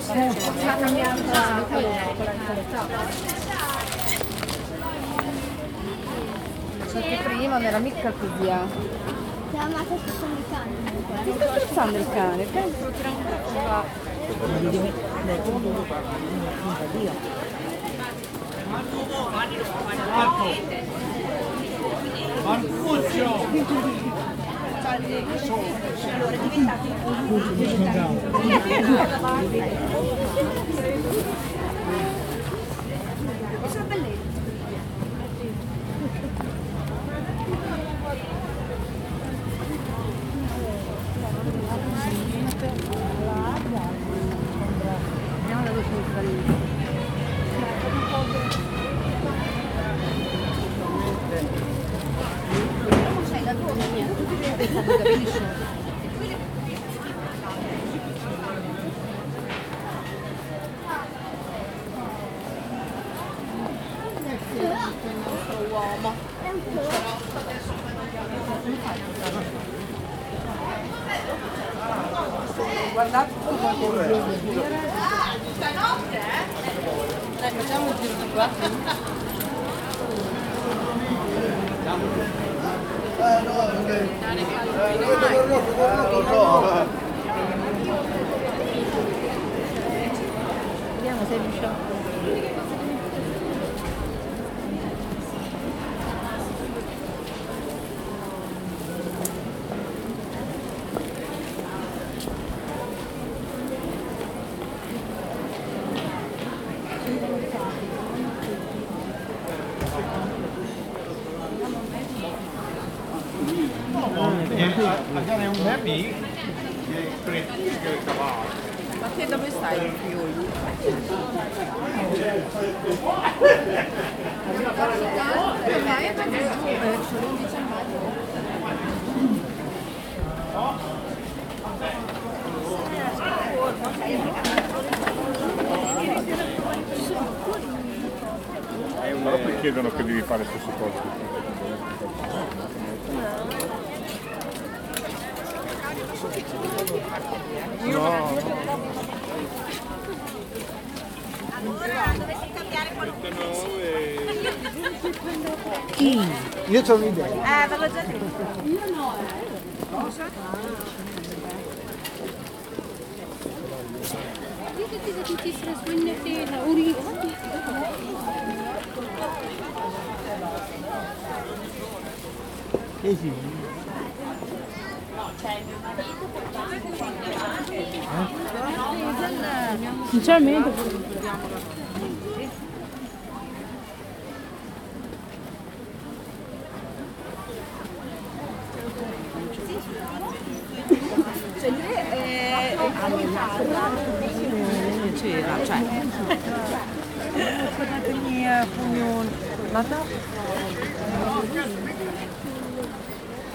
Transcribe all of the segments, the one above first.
Sta cambiando la Perché prima non era mica così. eh. Cane. Ti sta scherzando il cane? Il cane lo tira ancora come va. Vediamo uomo. Guardate come Stanotte? Dai, facciamo un giro di qua. Vediamo se riusciamo. Agora é um happy. Ma che dove stai il fiori? Ma è perché giù verso l'11 maggio. Però perché chiedono che devi fare le stesse cose? No. No. Chi? Io ho un'idea. Eh, ve l'ho già detto. Io no. Cosa? Видите, захотите разгоняться на улице. Ehi, sì. Sinceramente Cioè lui è c'era, cioè Stavo dicendo, tieni!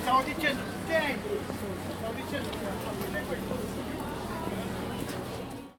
Stavo dicendo, Thank you.